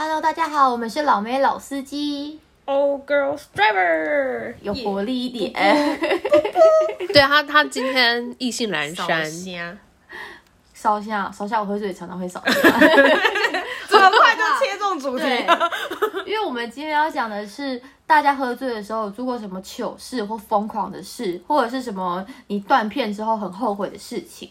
Hello，大家好，我们是老妹老司机，，Old Girls Driver，有活力一点。对他，他今天意兴阑烧珊，香，烧香，烧香，我喝醉常常会烧香。这么快就切中主题，因为我们今天要讲的是，大家喝醉的时候做过什么糗事或疯狂的事，或者是什么你断片之后很后悔的事情。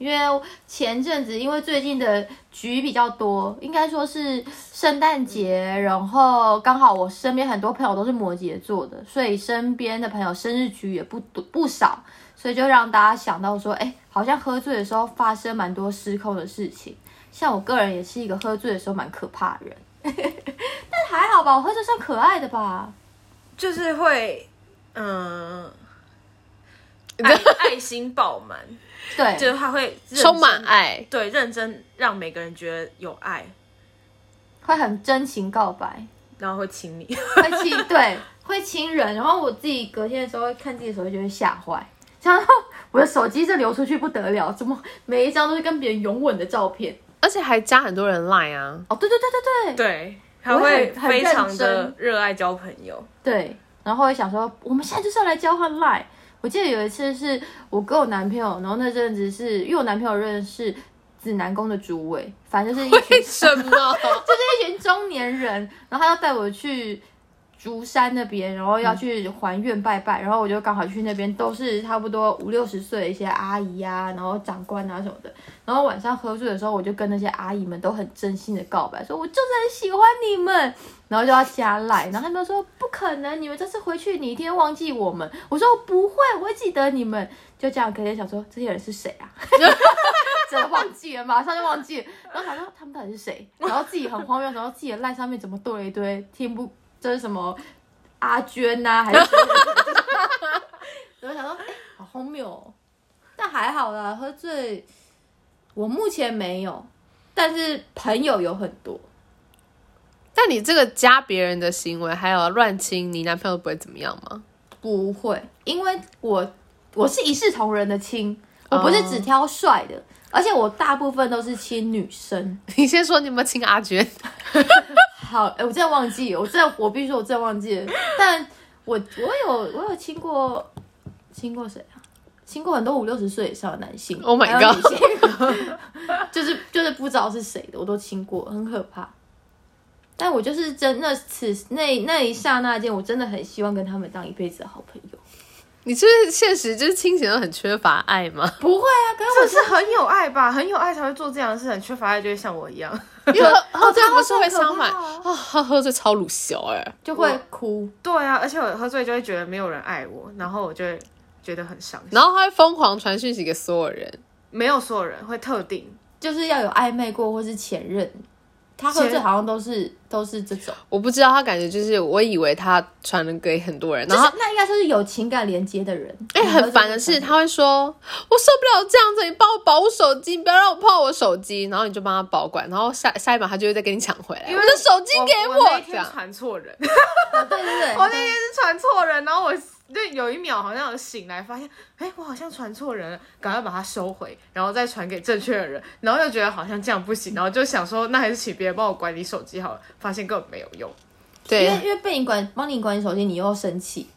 因为前阵子，因为最近的局比较多，应该说是圣诞节，然后刚好我身边很多朋友都是摩羯座的，所以身边的朋友生日局也不多不少，所以就让大家想到说，哎，好像喝醉的时候发生蛮多失控的事情。像我个人也是一个喝醉的时候蛮可怕的人，但还好吧，我喝醉算可爱的吧。就是会，嗯，爱爱心爆满，对，就是他会充满，爱。对，认真让每个人觉得有爱，会很真情告白，然后会亲你。会亲，对，会亲人。然后我自己隔天的时候看自己的手机就会吓坏，然后我的手机这流出去不得了，怎么每一张都是跟别人拥吻的照片？而且还加很多人 line 啊，哦，对对对对对对，他我会非常的真热爱交朋友。对，然后会想说，我们现在就是要来交换 line。我记得有一次是我跟我男朋友，然后那阵子是因为我男朋友认识指南宫的主委，反正就是一群什么？就是一群中年人，然后他要带我去竹山那边，然后要去还愿拜拜，然后我就刚好去那边，都是差不多五六十岁的一些阿姨啊，然后长官啊什么的。然后晚上喝醉的时候，我就跟那些阿姨们都很真心的告白，说我就是很喜欢你们，然后就要加赖，然后他们说不可能，你们这次回去你一定会忘记我们。我说不会，我会记得你们。就这样，隔天想说这些人是谁啊？真的忘记了，马上就忘记了。然后想说他们到底是谁？然后自己很荒谬，然后自己的赖上面怎么对了一堆听不这是什么阿娟呐、还是谁？然后想说，哎、好荒谬哦。但还好啦，喝醉我目前没有，但是朋友有很多。但你这个加别人的行为，还有乱亲，你男朋友不会怎么样吗？不会，因为我我是一视同仁的亲，我不是只挑帅的，而且我大部分都是亲女生。你先说你有没有亲阿娟？好，哎、我真的忘记，我真的我必须说，我真的忘记了。但我我有我有亲过亲过谁啊？亲过很多五六十岁以上的男性 Oh my God 就是就是不知道是谁的，我都亲过，很可怕。但我就是真那此那那一刹那间，我真的很希望跟他们当一辈子的好朋友。你是不是现实就是清醒的很缺乏爱吗？不会啊，可是这我是很有爱吧？很有爱才会做这样的事，很缺乏爱就会像我一样。因为喝喝醉这样不是会很可相反怕啊啊，喝喝醉超鲁小哎、就会哭。对啊，而且我喝醉就会觉得没有人爱我，然后我就会觉得很伤心。然后他会疯狂传讯息给所有人，没有所有人会特定，就是要有暧昧过或是前任，他喝醉好像都是都是这种，我不知道他感觉就是，我以为他传了给很多人，然后就是那应该就是有情感连接的人。哎、很烦的是，他会说：“我受不了这样子，你帮我保我手机，不要让我碰我手机。”然后你就帮他保管，然后下下一秒他就会再跟你抢回来。因为我的手机给我那天这样。传错人，哦对对对，我那天是传错人，然后我就有一秒好像有醒来，发现哎、我好像传错人了，赶快把它收回，然后再传给正确的人，然后又觉得好像这样不行，然后就想说那还是请别人帮我管理手机好了，发现根本没有用。对因为，因为被你管帮你管理手机，你又生气，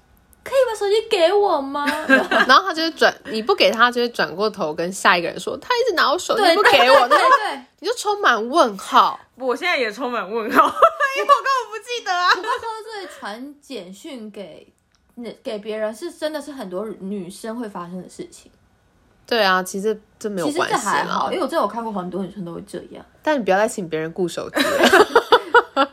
可以把手机给我吗？然后他就会转，你不给他，就会转过头跟下一个人说：“他一直拿我手机对，不给我。”对对。你就充满问号。我现在也充满问号，因为我根本不记得啊。喝醉传简讯给那给别人是真的是很多女生会发生的事情。对啊，其实这没有其实关系这还好，因。为我真的有看过很多女生都会这样。但你不要再请别人顾手机了。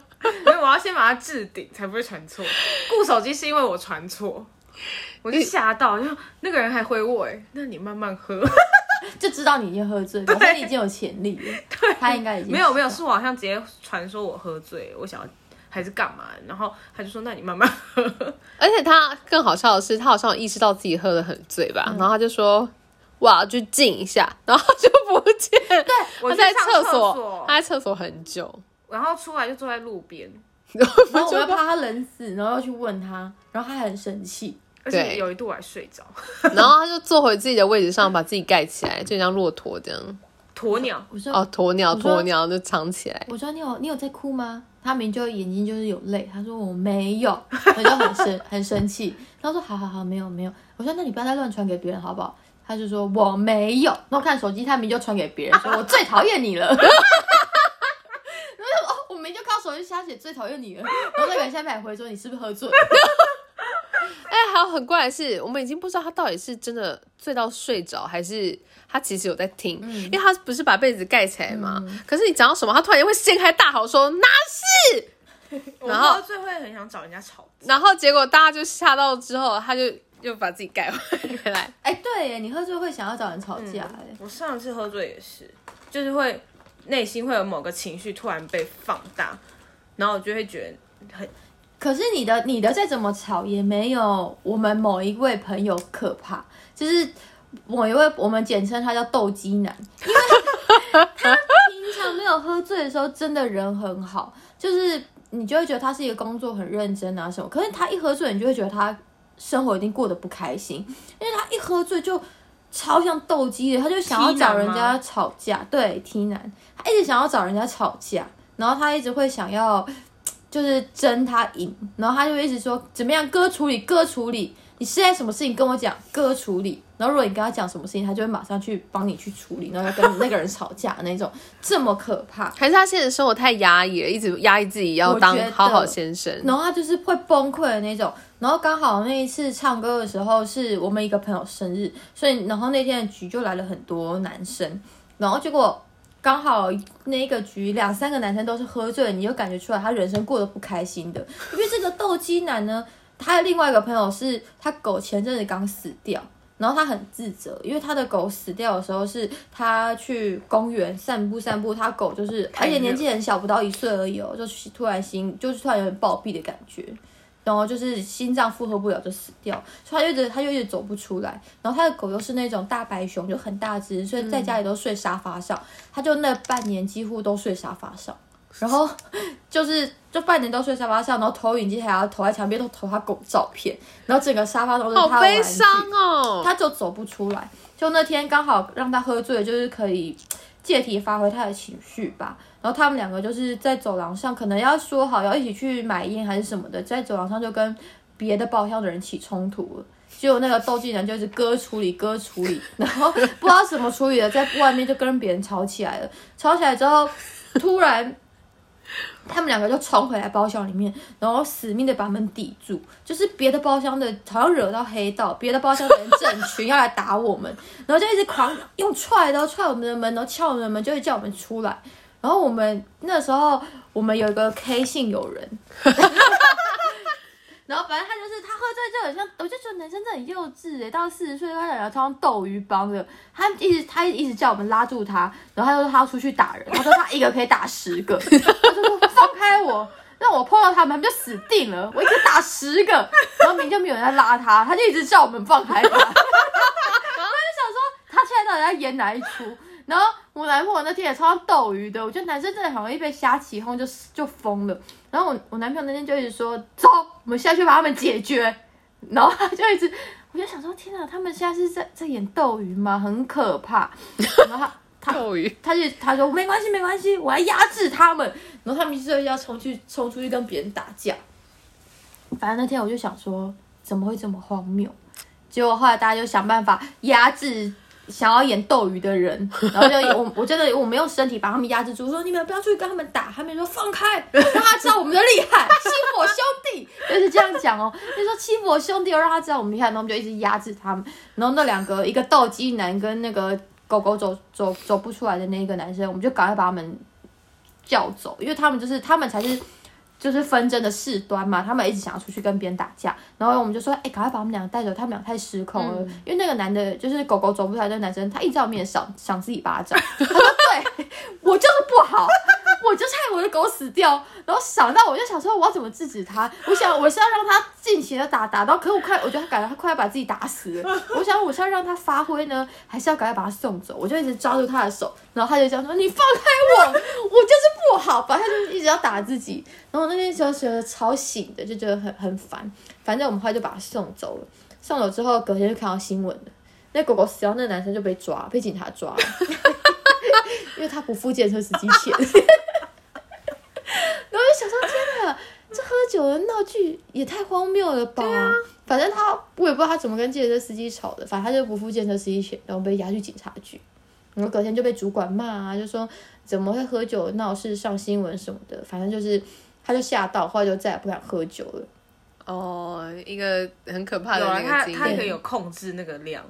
因为我要先把它置顶，才不会传错。顾手机是因为我传错，我就吓到，就那个人还回我，哎，那你慢慢喝。就知道你已经喝醉，表示你已经有潜力了。他应该已经没有没有，是我好像直接传说我喝醉，我想要还是干嘛，然后他就说那你慢慢喝。而且他更好笑的是，他好像有意识到自己喝的很醉吧，嗯然后他就说：“我要去静一下。”然后就不见。对，我他在厕厕所所，他在厕所很久。然后出来就坐在路边，然后我又怕他冷死，然后又去问他，然后他很生气。而且有一度我还睡着，然后他就坐回自己的位置上，把自己盖起来，就像骆驼这样。鸵鸟，我说哦，鸵鸟，鸵鸟就藏起来。我说你有你有在哭吗？他明明就眼睛就是有泪，他说我没有，我就很生 很生气。他说好好好，没有没有。我说那你不要再乱传给别人好不好？他就说我没有。那我看手机，他明明就传给别人，说我最讨厌你了。然后就说哦，我明明就靠手机瞎写最讨厌你了。然后那个人下面还回说你是不是喝醉？哎，还有很怪的是，我们已经不知道他到底是真的醉到睡着，还是他其实有在听，因为他不是把被子盖起来嘛。可是你讲到什么，他突然间会掀开大吼说那是？我然后喝醉会很想找人家吵架。然后结果大家就吓到之后，他就又把自己盖回来。哎，对耶，你喝醉会想要找人吵架哎。我上次喝醉也是，就是会内心会有某个情绪突然被放大，然后我就会觉得很可是你的你的再怎么吵也没有我们某一位朋友可怕，就是某一位我们简称他叫斗鸡男，因为他平常没有喝醉的时候真的人很好，就是你就会觉得他是一个工作很认真啊什么，可是他一喝醉，你就会觉得他生活一定过得不开心，因为他一喝醉就超像斗鸡的，他就想要找人家吵架，对 T 男，他一直想要找人家吵架，然后他一直会想要。就是争他赢，然后他就一直说怎么样哥处理哥处理，你现在什么事情跟我讲哥处理，然后如果你跟他讲什么事情，他就会马上去帮你去处理，然后要跟那个人吵架那种，这么可怕。还是他现实生活太压抑了，一直压抑自己要当好好先生。然后他就是会崩溃的那种。然后刚好那一次唱歌的时候是我们一个朋友生日，所以然后那天的局就来了很多男生，然后结果刚好那一个局两三个男生都是喝醉，你就感觉出来他人生过得不开心的。因为这个斗鸡男呢，他的另外一个朋友是他狗前阵子刚死掉。然后他很自责，因为他的狗死掉的时候是他去公园散步散步，他狗就是而且年纪很小，不到一岁而已哦，就突然心就是突然有点暴毙的感觉。然后就是心脏负荷不了就死掉，所以他就一直他就一直走不出来。然后他的狗又是那种大白熊，就很大只，所以在家里都睡沙发上。他就那半年几乎都睡沙发上，然后就是就半年都睡沙发上，然后投影机还要投在墙边，都投他狗照片，然后整个沙发都是他的好悲伤哦！他就走不出来。就那天刚好让他喝醉，就是可以借题发挥他的情绪吧。然后他们两个就是在走廊上，可能要说好要一起去买烟还是什么的，在走廊上就跟别的包厢的人起冲突了。结果那个斗技人就是割处理割处理，然后不知道怎么处理的，在外面就跟别人吵起来了。吵起来之后，突然他们两个就冲回来包厢里面，然后死命的把门抵住，就是别的包厢的，好像惹到黑道，别的包厢的人整群要来打我们，然后就一直狂用踹然后踹我们的门，然后敲我们的门，就会叫我们出来。然后我们那时候我们有一个 K 姓友人，然后反正他就是他喝醉就很像，我就觉得男生真的很幼稚哎，到四十岁他想要超像斗鱼帮的，他一直他一直叫我们拉住他，然后他就说他要出去打人，他说他一个可以打十个，他就说放开我。让我碰到他们，他们就死定了。我一个打十个，然后明明就没有人在拉他，他就一直叫我们放开他。我就想说，他现在到底在演哪一出？然后我男朋友那天也超像斗鱼的，我觉得男生真的很容易被瞎起哄就就疯了。然后我我男朋友那天就一直说，走，我们下去把他们解决。然后他就一直，我就想说，天哪，他们现在是在在演斗鱼吗？很可怕。然后他他斗鱼，他就他说没关系没关系，我来压制他们。然后他们就要冲去冲出去跟别人打架。反正那天我就想说，怎么会这么荒谬？结果后来大家就想办法压制想要演斗鱼的人，然后就我我真的我没有身体把他们压制住，说你们不要出去跟他们打，他们说放开，让他知道我们的厉害，欺负我兄弟，就是这样讲哦。就说欺负我兄弟，让他知道我们厉害，然后我们就一直压制他们。然后那两个一个斗鸡男跟那个狗狗走走走不出来的那个男生，我们就赶快把他们叫走，因为他们就是他们才是。就是纷争的事端嘛，他们一直想要出去跟别人打架，然后我们就说，哎、赶快把他们两个带走，他们俩太失控了。因为那个男的，就是狗狗走不出来那个男生，他一直在我面前赏赏自己巴掌，他说，对我就是不好，我就害我的狗死掉，然后想到我就想说，我要怎么制止他？我想我是要让他尽情的打，打到，可我快，我觉得他感觉他快要把自己打死了。我想我是要让他发挥呢，还是要赶快把他送走？我就一直抓住他的手，然后他就这样说：“你放开我，我就是不好。”反正他就一直要打自己。然后那天时候觉得超醒的，就觉得很很烦。反正我们后来就把他送走了。送走之后，隔天就看到新闻了，那狗狗死掉，那男生就被抓，被警察抓。因为他不付建车司机钱。然后就想说，天哪，这喝酒的闹剧也太荒谬了吧！反正他我也不知道他怎么跟建车司机吵的，反正他就不付建车司机钱，然后被押去警察局。然后隔天就被主管骂啊，就说怎么会喝酒闹事上新闻什么的，反正就是他就吓到，后来就再也不敢喝酒了。哦，一个很可怕的有啊，那他个经验。他可以有控制那个量，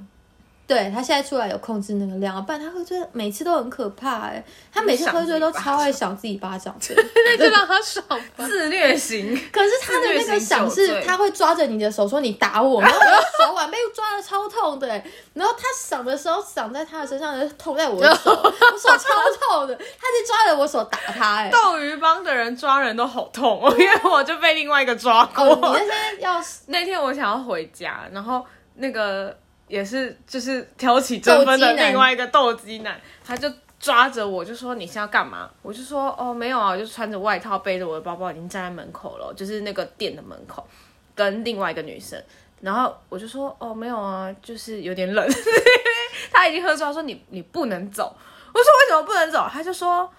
对他现在出来有控制那个量，不然他喝醉每次都很可怕哎、他每次喝醉都超爱赏自己巴掌的。那 就让他爽吧。自虐型。可是他的那个赏是，他会抓着你的手说你打我，然后我的手腕被抓的超痛的、欸，然后他赏的时候赏在他的身上，就痛在我的手，我手超痛的，他就抓着我手打他、欸，哎。斗鱼帮的人抓人都好痛哦，因为我就被另外一个抓过。哦，你那天要 那天我想要回家，然后那个也是就是挑起争纷的另外一个斗鸡男，他就抓着我就说你是要干嘛？我就说哦没有啊，我就穿着外套背着我的包包已经站在门口了，就是那个店的门口，跟另外一个女生。然后我就说哦没有啊，就是有点冷。他已经喝醉，他说你你不能走。我说为什么不能走？他就说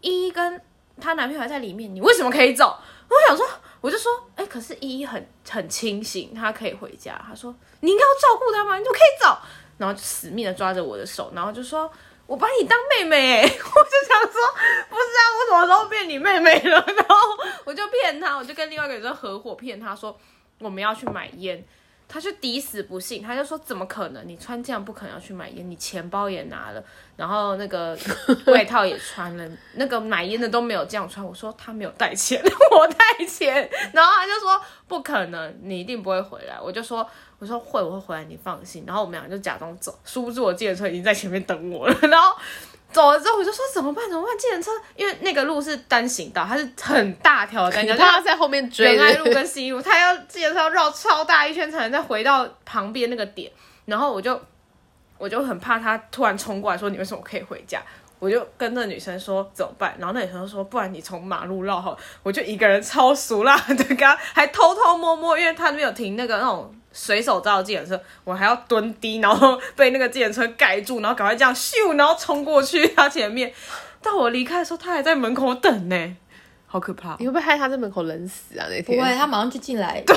依依跟她男朋友还在里面，你为什么可以走？我想说，我就说，哎、可是依依很很清醒，她可以回家。她说你应该要照顾她吗？你就可以走？然后就死命的抓着我的手，然后就说。我把你当妹妹、欸，我就想说，不是啊，我什么时候变你妹妹了？然后我就骗她，我就跟另外一个女生合伙骗她说我们要去买烟，他就抵死不信，他就说怎么可能？你穿这样不可能要去买烟，你钱包也拿了，然后那个 外套也穿了，那个买烟的都没有这样穿。我说他没有带钱，我带钱，然后他就说不可能，你一定不会回来。我就说我说会，我会回来，你放心。然后我们俩就假装走，殊不知我计程车已经在前面等我了，然后。走了之后，我就说怎么办？怎么办？计程车，因为那个路是单行道，它是很大条的单行道，他在后面追仁爱路的，跟西路，他要记得是要绕超大一圈才能再回到旁边那个点。然后我就我就很怕他突然冲过来说你为什么可以回家？我就跟那女生说怎么办？然后那女生说不然你从马路绕好。我就一个人超熟辣的跟他还偷偷摸摸，因为他没有停那个那种随手招的计程车，我还要蹲低，然后被那个计程车盖住，然后赶快这样咻，然后冲过去他前面。到我离开的时候，他还在门口等呢，好可怕。你会不会害他在门口冷死啊？那天不会，他马上就进来。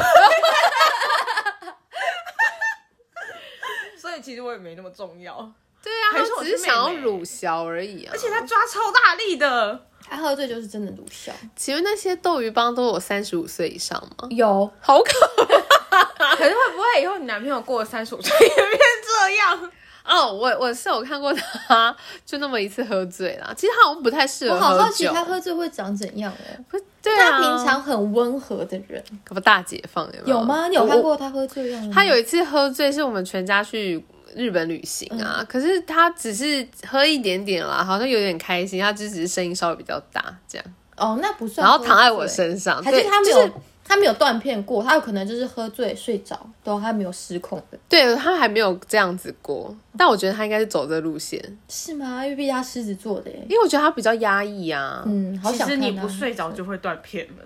所以其实我也没那么重要，对啊，还是我是他只是想要乳小而已啊。而且他抓超大力的。他喝醉就是真的鲁笑。请问那些斗鱼帮都有三十五岁以上吗？有，好可可是会不会以后你男朋友过了三十五岁也变这样？哦，我我是有看过他就那么一次喝醉啦。其实他好像不太适合我好，好奇他喝醉会长怎样哦。不对啊，他平常很温和的人，可不大解放有没有有吗？你有看我过他喝醉样吗？他有一次喝醉，是我们全家去日本旅行啊，可是他只是喝一点点啦，好像有点开心，他就只是声音稍微比较大这样，哦，那不算然。后躺在我身上，还是对他没有、就是他没有断片过，他有可能就是喝醉睡着，都他没有失控的，对他还没有这样子过，但我觉得他应该是走这路线，是吗？因为毕竟他狮子座的耶。因为我觉得他比较压抑啊，嗯，好其想看他实你不睡着就会断片了，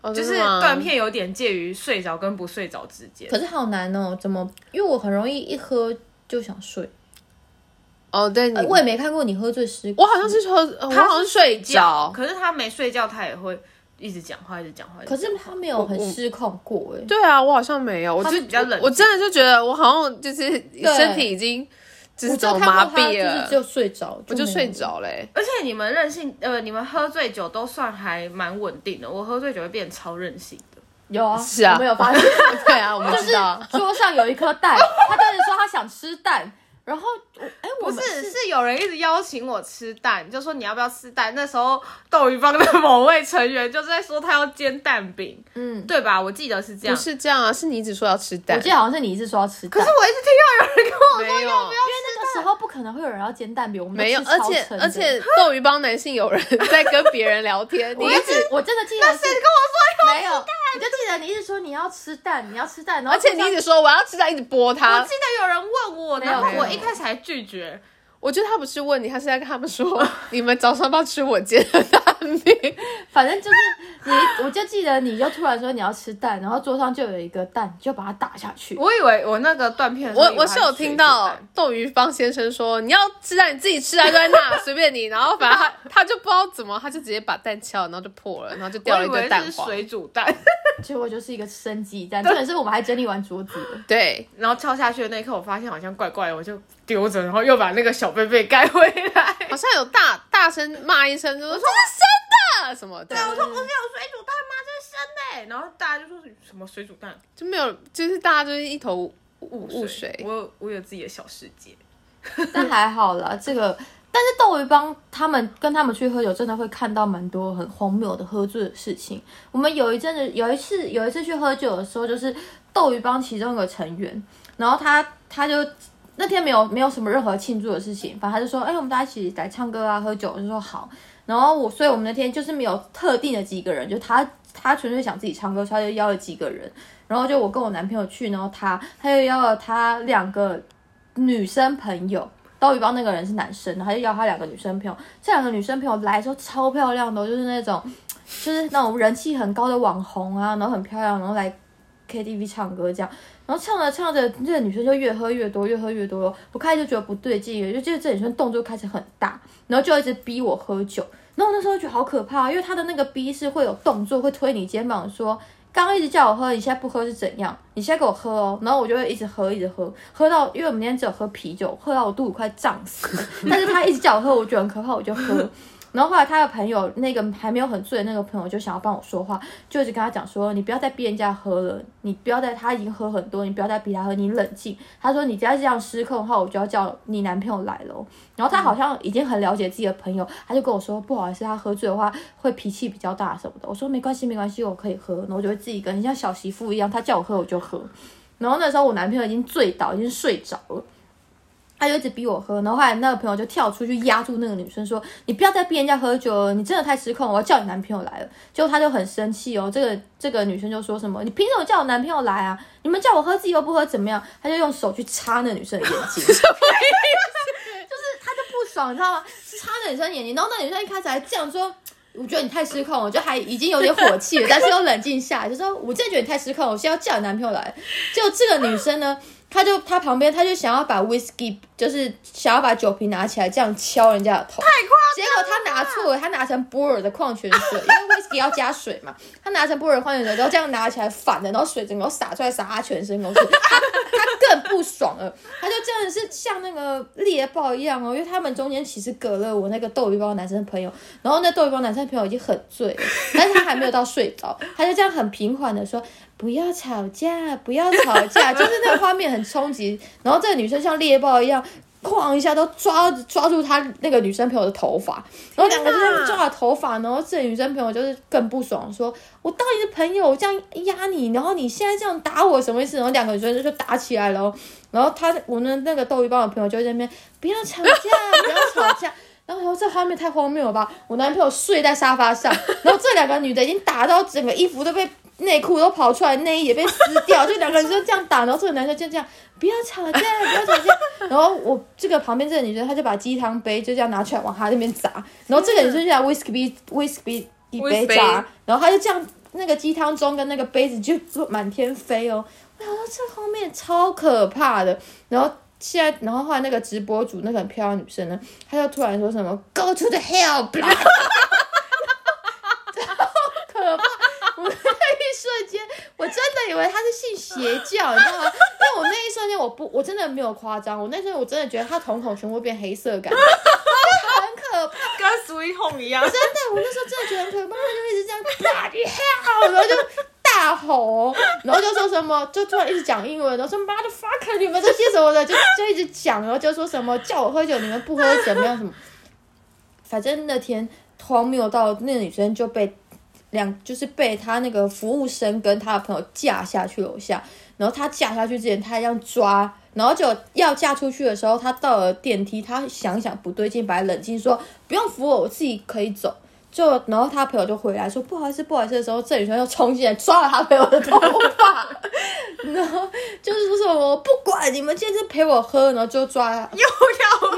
哦就是断片有点介于睡着跟不睡着之间。可是好难哦，怎么？因为我很容易一喝就想睡。哦，对你呃，我也没看过你喝醉失。我好像是说，呃我他好像睡着，可是他没睡觉，他也会一直讲话，一直讲话。可是他没有很失控过哎。对啊，我好像没有，我就是比较冷静我真的就觉得我好像就是身体已经只是我怎么麻痹了，就是只有睡着，我就睡。着嘞、而且你们任性，呃，你们喝醉酒都算还蛮稳定的。我喝醉酒会变超任性的。有啊，是啊我没有发现，对啊，我们就是知道。桌上有一颗蛋，他当时说他想吃蛋，然后我哎，不是，是有人一直邀请我吃蛋，就说你要不要吃蛋。那时候斗鱼帮的某位成员就在说他要煎蛋饼，嗯，对吧？我记得是这样。不。是这样啊，是你一直说要吃蛋，我记得好像是你一直说要吃蛋，可是我一直听到有人跟我没有，因为那个时候不可能会有人要煎蛋饼，我们没有，而且而且斗鱼帮男性有人 在跟别人聊天，你我一直一直我真的记得是跟我说没有，我就记得你一直说你要吃蛋，你要吃蛋，然后而且你一直说我要吃蛋，一直拨我他记。得有人问我，没有然后我一开始还拒绝。我觉得他不是问你，他是在跟他们说，你们早上要不要吃我煎的蛋饼。反正就是你，我就记得你就突然说你要吃蛋，然后桌上就有一个蛋，你就把它打下去。我以为我那个断片我我是有听到斗鱼方先生说，你要吃蛋你自己吃啊，就在那 随便你。然后反正他他就不知道怎么，他就直接把蛋敲，然后就破了，然后就掉了一个蛋黄。水煮蛋，结果就是一个生鸡蛋。重点是我们还整理完桌子了。对，然后敲下去的那一刻，我发现好像怪怪的，我就丢着，然后又把那个小贝贝盖回来。好像有大大声骂一声，就说这是生的什么？对，我说不是有水煮蛋吗？这是生的。然后大家就说什么水煮蛋，就没有，就是大家就是一头雾雾水。我有我有自己的小世界，但还好啦，这个。但是窦唯帮他们跟他们去喝酒，真的会看到蛮多很荒谬的喝醉的事情。我们有一阵子有一次有一次去喝酒的时候，就是窦唯帮其中一个成员，然后他他就那天没有没有什么任何庆祝的事情，反正他就说，哎，我们大家一起来唱歌啊，喝酒，我就说好。然后我，所以我们那天就是没有特定的几个人，就他他纯粹想自己唱歌，他就邀了几个人。然后就我跟我男朋友去，然后他他又邀了他两个女生朋友。刀鱼帮那个人是男生，然后就邀他两个女生朋友。这两个女生朋友来的时候超漂亮的，就是那种，就是那种人气很高的网红啊，然后很漂亮，然后来 KTV 唱歌这样。然后唱着唱着，这个女生就越喝越多，越喝越多。我开始就觉得不对劲，就觉得这女生动作开始很大，然后就一直逼我喝酒。然后那时候觉得好可怕，因为她的那个逼是会有动作，会推你肩膀说。刚刚一直叫我喝，你现在不喝是怎样？你现在给我喝哦，然后我就会一直喝，一直喝，喝到因为我们今天只有喝啤酒，喝到我肚子快胀死。但是他一直叫我喝，我觉得很可怕，我就喝。然后后来他的朋友那个还没有很醉的那个朋友就想要帮我说话，就一直跟他讲说：“你不要再逼人家喝了，你不要再他已经喝很多，你不要再逼他喝，你冷静。”他说：“你再这样失控的话，我就要叫你男朋友来了。”然后他好像已经很了解自己的朋友，他就跟我说：“不好意思，他喝醉的话会脾气比较大什么的。”我说：“没关系，没关系，我可以喝。”然后我就会自己跟像小媳妇一样，他叫我喝我就喝。然后那时候我男朋友已经醉倒，已经睡着了。他就一直逼我喝，然后后来那个朋友就跳出去压住那个女生，说：“你不要再逼人家喝酒了，你真的太失控，我要叫你男朋友来了。”结果他就很生气哦，这个这个女生就说什么：“你凭什么叫我男朋友来啊？你们叫我喝自己又不喝，怎么样？”他就用手去插那女生的眼睛，就是他就不爽，你知道吗？插那女生眼睛，然后那女生一开始还这样说：“我觉得你太失控，我就还已经有点火气了，但是又冷静下来，就说：我真的觉得你太失控，我现在要叫你男朋友来。”就这个女生呢？他就他旁边，他就想要把 whisky，就是想要把酒瓶拿起来这样敲人家的头，太夸。结果他拿错了，他拿成波尔的矿泉水，因为威士忌要加水嘛。他拿成波尔矿泉水，然后这样拿起来反的，然后水整个洒出来，洒他全身都是。他他更不爽了，他就真的是像那个猎豹一样哦，因为他们中间其实隔了我那个斗鱼包男生的朋友，然后那斗鱼包男生朋友已经很醉了，但是他还没有到睡着，他就这样很平缓的说。不要吵架，不要吵架，就是那个画面很冲击。然后这个女生像猎豹一样，哐一下都抓抓住他那个女生朋友的头发，然后两个就抓了头发。然后这女生朋友就是更不爽，说：“我当你的朋友，我这样压你，然后你现在这样打我，什么意思？”然后两个女生就打起来了。然后他我们那个斗鱼帮的朋友就在那边不要吵架，不要吵架。然后这画面太荒谬了吧？我男朋友睡在沙发上，然后这两个女的已经打到整个衣服都被。内裤都跑出来，内衣也被撕掉，就两个人就这样打，然后这个男生就这样，不要吵架，不要吵架。然后我这个旁边这个女生，她就把鸡汤杯就这样拿出来往他那边砸，然后这个女生就拿 whisky 杯 whisky 杯砸，然后他就这样那个鸡汤盅跟那个杯子就满天飞哦。我想说这后面超可怕的。然后现在，然后后来那个直播主那个很漂亮女生呢，她就突然说什么 go to the hell。瞬间，我以为他是信邪教，你知道吗？但我那一瞬间，我不，我真的没有夸张，我那时候我真的觉得他瞳孔全部变黑色，感觉很可怕，跟水桶一样。真的，我那时候真的觉得很可怕，他就一直这样大叫，然后就大吼，然后就说什么，就突然一直讲英文，然后说 Motherfucker，你们这些什么的，就就一直讲，然后就说什么叫我喝酒，你们不喝怎么样什么？反正那天荒谬到那个女生就被。两就是被他那个服务生跟他的朋友架下去楼下，然后他架下去之前，他还这样抓，然后就要架出去的时候，他到了电梯，他想想不对劲，把他冷静说不用扶我，我自己可以走。就然后他朋友就回来说不好意思，不好意思的时候，郑宇轩又冲进来抓了他朋友的头发，然后就是说什么不管你们今天陪我喝，然后就抓又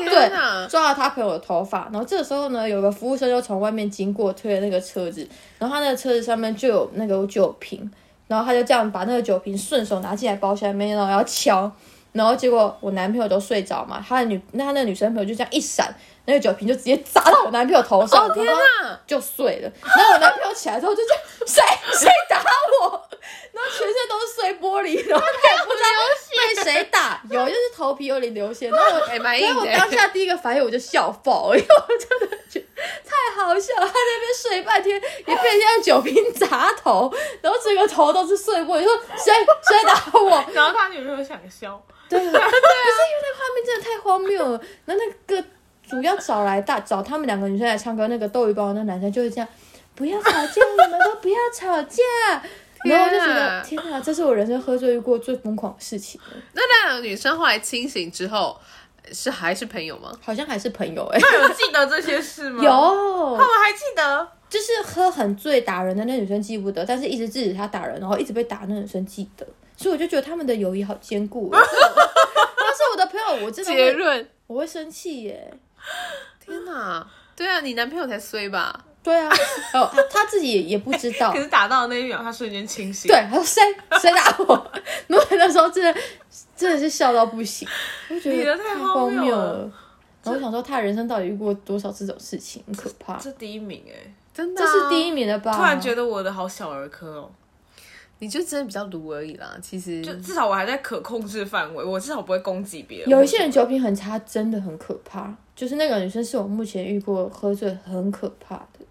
要天哪！抓了他朋友的头发，然后这个时候呢，有个服务生就从外面经过，推了那个车子，然后他那个车子上面就有那个酒瓶，然后他就这样把那个酒瓶顺手拿进来包厢里面，然后要敲，然后结果我男朋友都睡着嘛，他的女那他那个女生朋友就这样一闪，那个酒瓶就直接砸到我男朋友头上，哦天然后哪！就碎了。然后我男朋友起来之后就这样，谁谁打我？然后全身都是碎玻璃，然后他也不知道被 谁打，有就是头皮有点流血。然后我 哎，蛮所以我硬的。当下第一个反应我就笑爆了，因为我真的觉得太好笑了。他那边睡半天，也被人家酒瓶砸头，然后整个头都是碎玻璃。说谁谁打我？然后他女朋友想笑，对啊，可是因为那个画面真的太荒谬了。那那个主要找来大找他们两个女生来唱歌，那个斗鱼包那男生就会这样，不要吵架，你们都不要吵架。然后我就觉得天哪，这是我人生喝醉遇过最疯狂的事情，那那两个女生后来清醒之后，是还是朋友吗？好像还是朋友哎、他有记得这些事吗？有，他们还记得。就是喝很醉打人的那女生记不得，但是一直制止他打人，然后一直被打那女生记得，所以我就觉得他们的友谊好坚固哦。要是我的朋友，我真的会结论，我会生气耶。天哪！对啊，你男朋友才衰吧？对啊，哦，他他自己也也不知道 可，是打到的那一秒，他瞬间清醒。对，，他说谁谁打我？然后那时候真的真的是笑到不行，我就觉得太荒荒谬了。然后我想说，他的人生到底遇过多少这种事情，很可怕。这第一名哎、真的、啊这是第一，名的吧？突然觉得我的好小儿科哦，你就真的比较鲁而已啦。其实就至少我还在可控制范围，我至少不会攻击别人。有一些人酒品很差，真的很可怕。就是那个女生是我目前遇过喝醉很可怕的，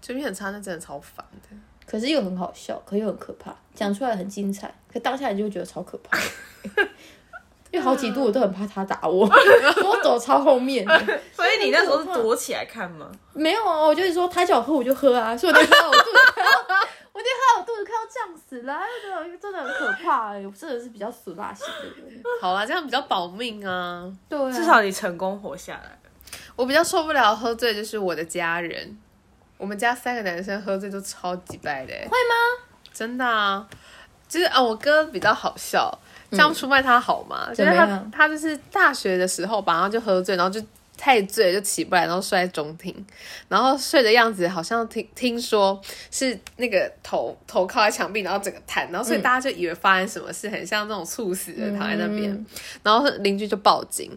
酒品很差，那真的超烦的。可是又很好笑，可又很可怕，讲出来很精彩，可当下你就会觉得超可怕。因为好几度我都很怕他打我，我走超后面的。所以你那时候是躲起来看吗？没有啊，我就是说他叫我喝我就喝啊，所以我就喝到我肚子快要，我就喝到我肚子快要胀死了，真的真的很可怕哎、我真的是比较死辣型的人。好啦，这样比较保命啊。对啊，至少你成功活下来。我比较受不了喝醉，就是我的家人。我们家三个男生喝醉都超级败的、会吗？真的啊，就是啊，我哥比较好笑，这样出卖他好吗？就是他他就是大学的时候吧，然后就喝醉，然后就太醉就起不来，然后睡在中庭，然后睡的样子好像听听说是那个头头靠在墙壁，然后整个瘫，然后所以大家就以为发生什么事，很像那种猝死的躺在那边，嗯。然后邻居就报警，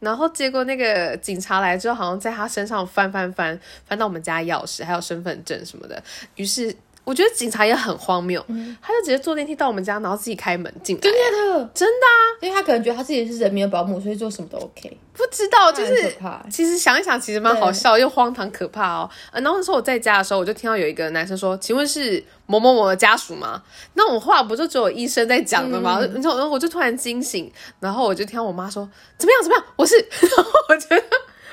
然后结果那个警察来之后，好像在他身上翻翻翻，翻到我们家钥匙还有身份证什么的。于是我觉得警察也很荒谬，他就直接坐电梯到我们家，然后自己开门进来。真的，真的啊，因为他可能觉得他自己是人民的保姆，所以做什么都 OK。不知道，就是其实想一想，其实蛮好笑又荒唐可怕哦。呃然后那时候我在家的时候，我就听到有一个男生说：“请问是某某某的家属吗？”那我话不就只有医生在讲的吗？然后然后我就突然惊醒，然后我就听到我妈说：“怎么样？怎么样？我是。”然后我觉得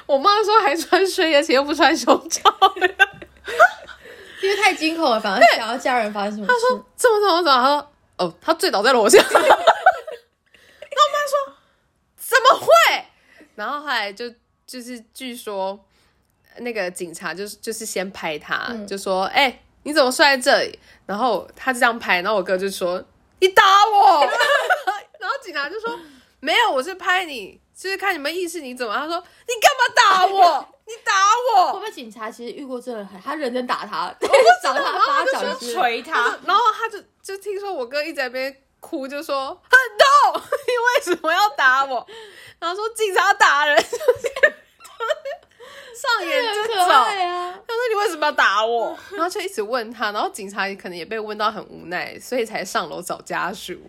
我妈说还穿睡衣，而且又不穿胸罩。因为太惊恐了，反而想要家人发生什么事。说怎么怎么怎么？他说哦，他醉倒在楼下。然后我妈说怎么会？然后后来就就是据说那个警察就是就是先拍他，就说哎、你怎么睡在这里？然后他就这样拍，然后我哥就说你打我，然后警察就说没有，我是拍你，就是看你们意识你怎么？他说你干嘛打我？你打我会不！会警察其实遇过这个，他认真打他，赏他巴掌就捶他，然后他就就听说我哥一直在那边哭，就说很痛，你为什么要打我？然后说警察打人，上演就走。爱啊。他说你为什么要打我？然后就一直问他，然后警察也可能也被问到很无奈，所以才上楼找家属。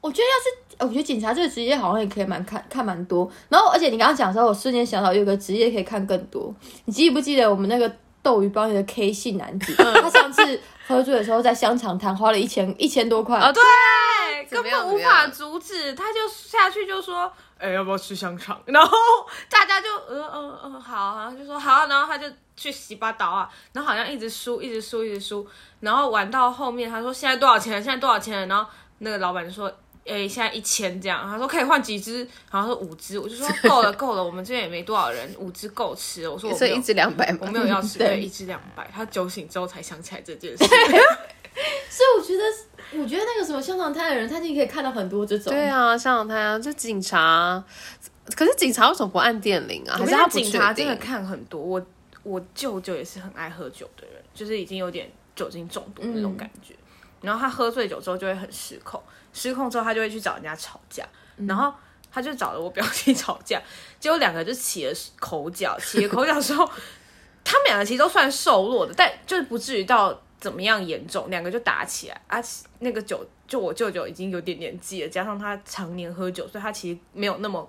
我觉得要是，我觉得警察这个职业好像也可以蛮看看蛮多。然后，而且你刚刚讲的时候，我瞬间想到有个职业可以看更多。你记不记得我们那个斗鱼帮里的 K 姓男子，他上次喝醉的时候在香肠摊花了一千一千多块。哦，对，根本无法阻止，他就下去就说，哎、要不要吃香肠？然后大家就，嗯嗯嗯，好，然后就说好，然后他就去洗把刀啊，然后好像一直输，一直输，一直输，然后玩到后面，他说现在多少钱了？现在多少钱了？然后那个老板就说。诶，现在一千这样，他说可以换几只，然后说五只，我就说够了 够了，我们这边也没多少人，五只够吃。我说我没有所以一只两百嘛。我没有要吃，对对，一只两百。他酒醒之后才想起来这件事。所以我觉得，我觉得那个什么香肠摊的人，他就可以看到很多这种。对啊，香港滩啊，就警察，可是警察为什么不按电铃啊？还是他警察真的？看很多，我我舅舅也是很爱喝酒的人，就是已经有点酒精中毒那种感觉。然后他喝醉酒之后就会很失控，失控之后他就会去找人家吵架，然后他就找了我表弟吵架，结果两个就起了口角，起了口角之后，他们两个其实都算瘦弱的，但就是不至于到怎么样严重，两个就打起来。啊，那个酒就我舅舅已经有点年纪了，加上他常年喝酒，所以他其实没有那么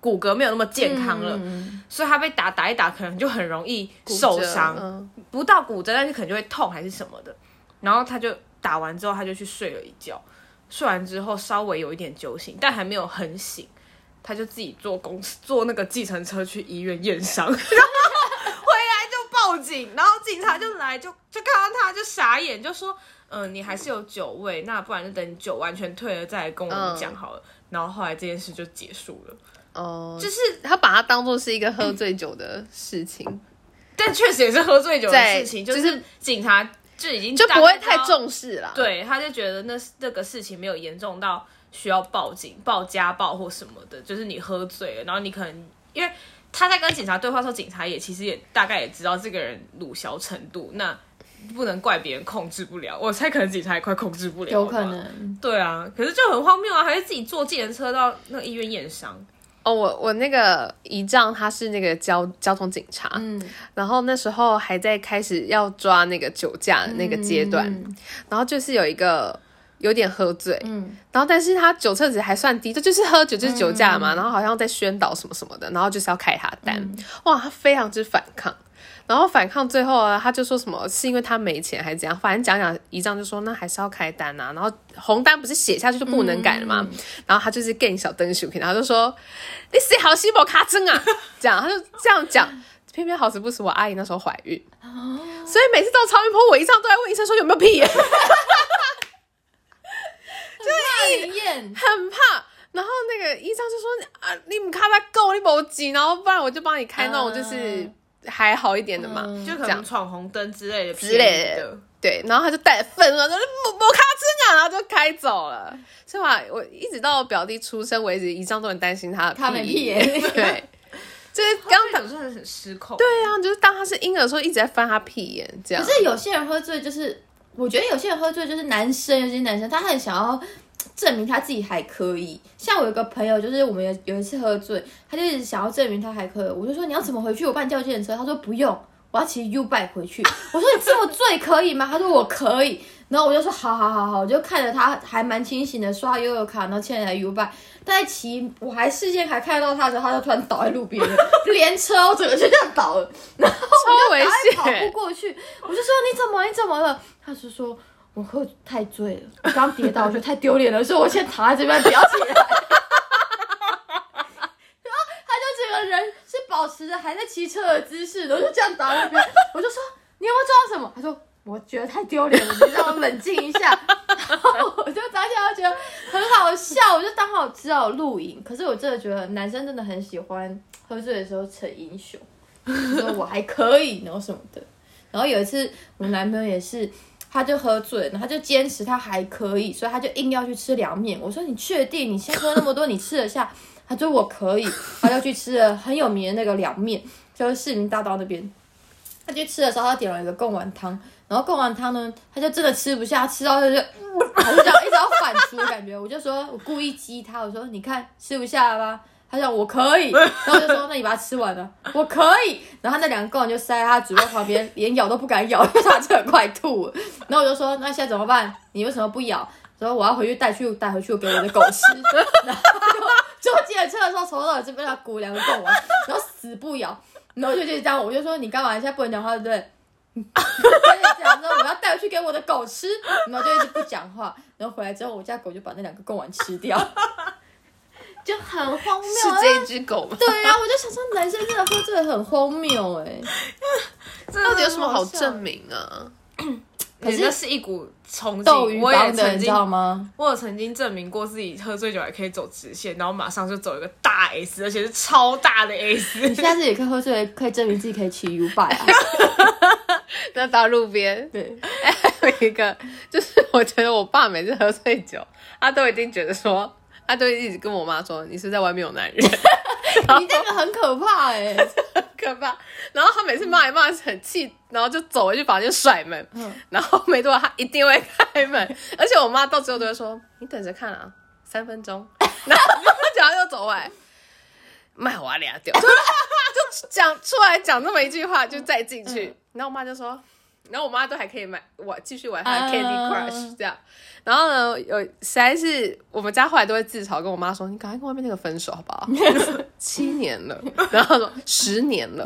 骨骼没有那么健康了，嗯所以他被打打一打，可能就很容易受伤，嗯不到骨折，但是可能就会痛还是什么的。然后他就打完之后，他就去睡了一觉，睡完之后稍微有一点酒醒，但还没有很醒，他就自己坐公司坐那个计程车去医院验伤，然 后回来就报警，然后警察就来就就看到他就傻眼，就说。嗯，你还是有酒味，那不然就等你酒完全退了再来跟我们讲好了。然后后来这件事就结束了，哦，就是他把它当做是一个喝醉酒的事情，但确实也是喝醉酒的事情，就就是是警察就已经就不会太重视了。，对，他就觉得那这个事情没有严重到需要报警、报家暴或什么的，就是你喝醉了，然后你可能因为他在跟警察对话的时候，警察也其实也大概也知道这个人鲁小程度，那不能怪别人控制不了，我猜可能警察也快控制不了，有可。能。对啊，可是就很荒谬啊，还是自己坐计程车到那个医院验伤。哦，我我那个姨丈他是那个交交通警察，嗯，然后那时候还在开始要抓那个酒驾的那个阶段，嗯然后就是有一个有点喝醉，嗯，然后但是他酒测值还算低，这就是喝酒就是酒驾嘛，然后好像在宣导什么什么的，然后就是要开他单，哇，他非常之反抗。然后反抗最后啊，他就说什么是因为他没钱还是怎样，反正讲讲姨丈就说那还是要开单啊，然后红单不是写下去就不能改了嘛，然后他就是更小灯手然后就说你谁好西伯卡针啊，这样他就这样讲，偏偏好死不死我阿姨那时候怀孕，所以每次到超音波我姨丈都在问医生说有没有屁。眼，就是灵验，很怕。然后那个医生就说啊，你唔卡他够，你冇急，然后不然我就帮你开那种就是还好一点的嘛，嗯就可能闯红灯之类的之类的。对，然后他就带着愤怒，说我我卡真啊，然后就开走了。所以嘛，我一直到我表弟出生为止，姨丈都很担心他的他没屁眼。眼 对，就是刚刚刚真的很失控。对啊，就是当他是婴儿的时候，一直在翻他屁眼，这样。可是有些人喝醉，就是我觉得有些人喝醉就是男生，尤其是男生，他很想要证明他自己还可以。像我有个朋友，就是我们有有一次喝醉，他就一直想要证明他还可以。我就说你要怎么回去？我帮你叫计程车。他说不用，我要骑 U bike 回去。我说你这么醉可以吗？他说我可以。然后我就说好好好好，我就看着他还蛮清醒的，刷悠游卡，然后牵着台 U bike。但在骑，我还视线还看得到他的时候，他就突然倒在路边了，连车我整个就这样倒了。然后超危赶快跑步，过去，我就说你怎么你怎么了？他就说我喝太醉了，我刚跌倒，我觉得太丢脸了，所以我先躺在这边不要起来。然后他就整个人是保持着还在骑车的姿势，然后就这样倒在那边。我就说你有没有撞到什么？他说我觉得太丢脸了，你让我冷静一下。然后我就当下就觉得很好笑，我就当好知道录影。可是我真的觉得男生真的很喜欢喝醉的时候逞英雄。说我还可以，然后什么的。然后有一次，我男朋友也是，他就喝醉，然后他就坚持他还可以，所以他就硬要去吃凉面。我说你确定你先喝那么多，你吃得下？他说我可以，他就去吃了很有名的那个凉面，就是市民大道那边。他去吃的时候，他点了一个贡丸汤，然后贡丸汤呢，他就真的吃不下，吃到他就，我就想一直要反刍的感觉。我就说我故意激他，我说你看吃不下了吧？他讲我可以，然后我就说那你把它吃完了，我可以。然后他那两个贡丸就塞在他嘴巴旁边，连咬都不敢咬，因为他真的快吐了。然后我就说那现在怎么办？你为什么不咬？说我要回去带去带回去给我的狗吃。然后就坐计程车的时候，从头到尾就被他鼓两个贡丸，然后死不咬。然后就就这样，我就说你干嘛？你现在不能讲话，对不对？跟你讲说我要带回去给我的狗吃，然后就一直不讲话。然后回来之后，我家狗就把那两个贡丸吃掉，就很荒谬。是这一只狗吗？对啊，我就想说，男生真的喝醉很荒谬哎、到底有什么好证？明啊？可是那是一股冲斗劲，我也曾你知道经，吗？我有曾经证明过自己喝醉酒还可以走直线，然后马上就走一个大 S，而且是超大的 S。你下次也可以喝醉，可以证明自己可以骑 U bike 啊。那到路边，对，哎，还有一个就是，我觉得我爸每次喝醉酒，他都一定觉得说，他都会一直跟我妈说，你是在外面有男人，你这个很可怕哎、可怕。然后他每次骂一骂很气，然后就走回去房间甩门。嗯然后没多久他一定会开门，而且我妈到最后都会说：“你等着看啊，三分钟。”然后然后又走回来，卖我俩掉，就 就讲出来讲这么一句话，就再进去。然后我妈就说。然后我妈都还可以买玩继续玩她的啊 Candy Crush 这样，然后呢，有实在是我们家后来都会自嘲跟我妈说：“你赶快跟外面那个分手好不好？七年了，然后说十年了，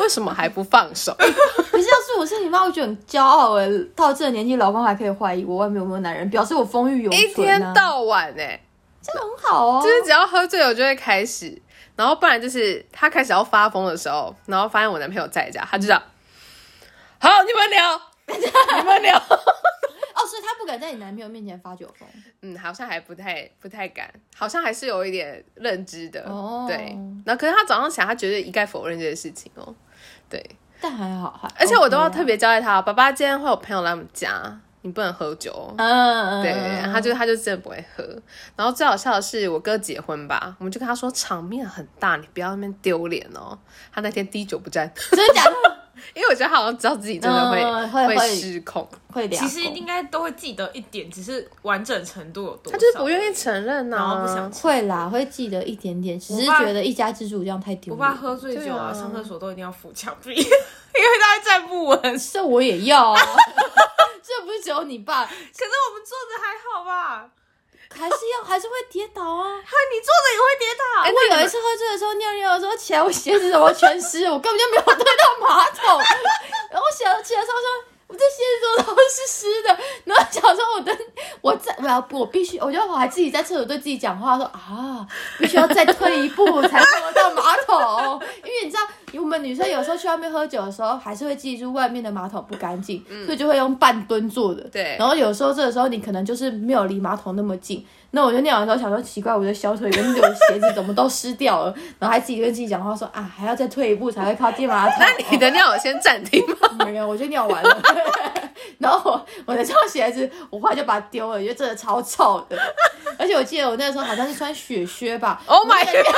为什么还不放手？可是要是我是你妈，我觉得很骄傲哎、到这个年纪，老公还可以怀疑我外面有没有男人，表示我风韵犹存、啊。一天到晚哎、这样很好哦。就是只要喝醉了我就会开始，然后不然就是他开始要发疯的时候，然后发现我男朋友在家，他就这样，好，你们聊，你们聊，哦，所以他不敢在你男朋友面前发酒疯。嗯，好像还不太不太敢，好像还是有一点认知的，哦对。然后可是他早上起来，他绝对一概否认这件事情哦，对。但还好，还而且我都要特别交代他，爸爸今天会有朋友来我们家，你不能喝酒哦。嗯，嗯对，嗯他就他就真的不会喝。然后最好笑的是，我哥结婚吧，我们就跟他说场面很大，你不要那边丢脸哦。他那天滴酒不沾，真的假的？因为我觉得他好像知道自己真的会、嗯会会失控，会聊。其实应该都会记得一点，只是完整程度有多少。他就是不愿意承认呐、然后不想会啦，会记得一点点，只是觉得一家之主这样太丢脸。我爸喝醉酒啊，啊上厕所都一定要扶墙壁，因为他会站不稳。这我也要啊，这不是只有你爸，可是我们坐着还好吧？还是要还是会跌倒啊。哈你坐着也会跌倒。哎我有一次喝醉的时候尿尿的时候起来，我鞋子怎么全湿？我根本就没有对到马桶。然后我起来起来的时候说。我这鞋子怎么都是湿的？然后想说我的我在我要我必须，我觉得我还自己在厕所对自己讲话说啊，必须要再退一步才碰得到马桶。因为你知道，我们女生有时候去外面喝酒的时候，还是会记住外面的马桶不干净，所以就会用半蹲坐的。对然后有时候这个时候你可能就是没有离马桶那么近，那我就尿完之后想说奇怪，我的小腿跟我的鞋子怎么都湿掉了，然后还自己跟自己讲话说啊，还要再退一步才会靠近马桶。那你的尿有先暂停吗？没有，我就尿完了。然后我我的这双鞋子，我后来就把它丢了，因为真的超臭的。而且我记得我那时候好像是穿雪靴吧 Oh my god！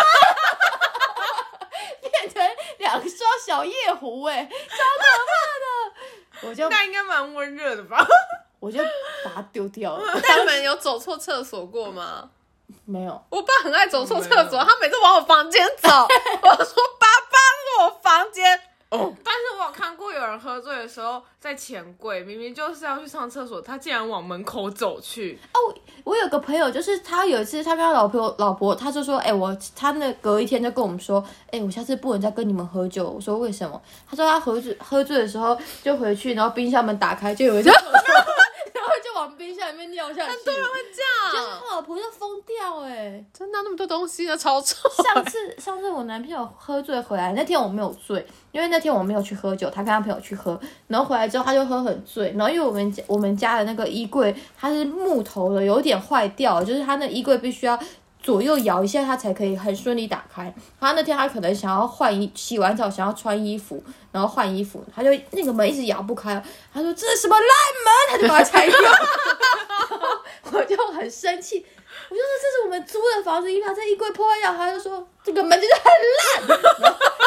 小夜壶、哎，超可怕的。我就 那应该蛮温热的吧？我就把它丢掉了，但你们有走错厕所过吗？没有。我爸很爱走错厕所，他每次往我房间走，我说爸爸，那是我房间。哦，但是我有看过有人喝醉的时候在钱柜，明明就是要去上厕所，他竟然往门口走去。哦我有个朋友，就是他有一次，他跟他老婆老婆，他就说，哎、我他那隔一天就跟我们说，哎、我下次不能再跟你们喝酒。我说为什么？他说他喝醉喝醉的时候就回去，然后冰箱门打开就有一往冰箱里面尿下去。对啊，会这样就是样，他老婆就疯掉哎、真的那么多东西啊，超臭。上次上次我男朋友喝醉回来，那天我没有醉，因为那天我没有去喝酒，他跟他朋友去喝，然后回来之后他就喝很醉，然后因为我们家我们家的那个衣柜它是木头的，有点坏掉，就是他那衣柜必须要。左右摇一下，它才可以很顺利打开。他那天他可能想要换衣，洗完澡想要穿衣服，然后换衣服，他就那个门一直摇不开。他说这是什么烂门，他就把它拆掉。我就很生气，我就说这是我们租的房子，你把这衣柜破坏掉，他就说这个门就是很烂，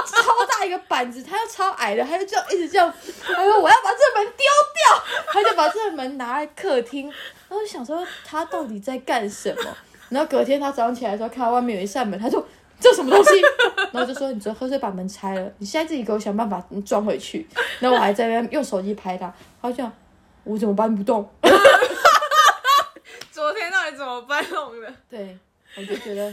超大一个板子，他又超矮的，他就这样一直这样，他说我要把这门丢掉，他就把这门拿来客厅，然后想说他到底在干什么？然后隔天他早上起来的时候，看到外面有一扇门，他就这什么东西？然后我就说你昨天喝醉把门拆了，你现在自己给我想办法装回去。然后我还在那边用手机拍他，他就这样，我怎么搬不动？昨天到底怎么搬弄的？对，我就觉得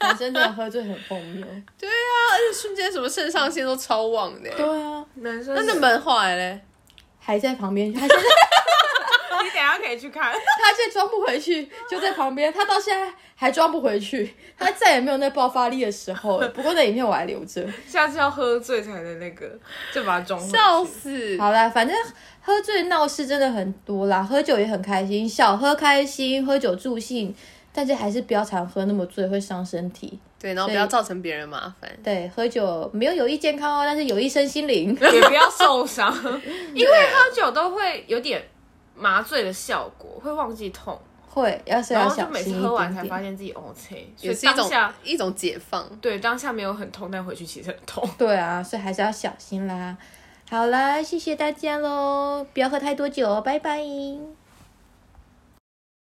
男生真的喝醉很荒谬。对啊，而且瞬间什么肾上腺都超旺的。对啊，男生那那门后来嘞？还在旁边，他现在你等一下可以去看。他现在装不回去，就在旁边，他到现在还装不回去，他再也没有那爆发力的时候了。不过那影片我还留着。下次要喝醉才能那个，就把它装回去。笑死！好啦，反正喝醉闹事真的很多啦，喝酒也很开心，小喝开心，喝酒助兴，但是还是不要常喝那么醉，会伤身体。对，然后不要造成别人麻烦。对，喝酒没有有益健康哦，但是有益身心灵。也不要受伤，因为喝酒都会有点麻醉的效果，会忘记痛，会，要是然要后就每次喝完才。发现自己 OK，所以也是一种当下一种解放。对当下没有很痛，但回去其实很痛。对啊，所以还是要小心啦。好啦，谢谢大家喽，不要喝太多酒哦，拜拜。